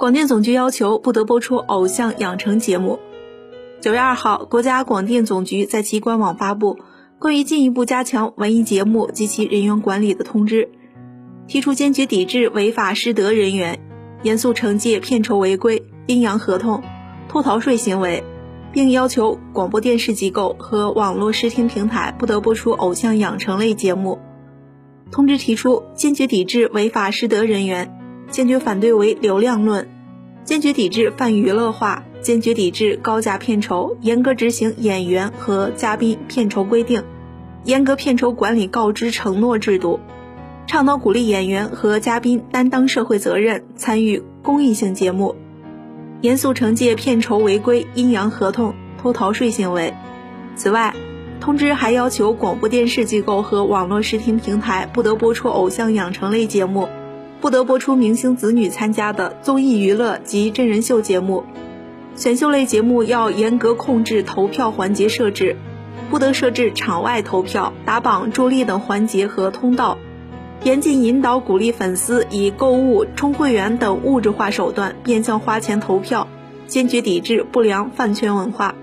广电总局要求不得播出偶像养成节目。九月二号，国家广电总局在其官网发布关于进一步加强文艺节目及其人员管理的通知，提出坚决抵制违法失德人员，严肃惩戒片酬违规、阴阳合同、偷逃税行为，并要求广播电视机构和网络视听平台不得播出偶像养成类节目。通知提出，坚决抵制违法失德人员。坚决反对唯流量论，坚决抵制泛娱乐化，坚决抵制高价片酬，严格执行演员和嘉宾片酬规定，严格片酬管理告知承诺制度，倡导鼓励演员和嘉宾担当社会责任，参与公益性节目，严肃惩戒片酬违规、阴阳合同、偷逃税行为。此外，通知还要求广播电视机构和网络视听平台不得播出偶像养成类节目。不得播出明星子女参加的综艺娱乐及真人秀节目，选秀类节目要严格控制投票环节设置，不得设置场外投票、打榜助力等环节和通道，严禁引导鼓励粉丝以购物、充会员等物质化手段变相花钱投票，坚决抵制不良饭圈文化。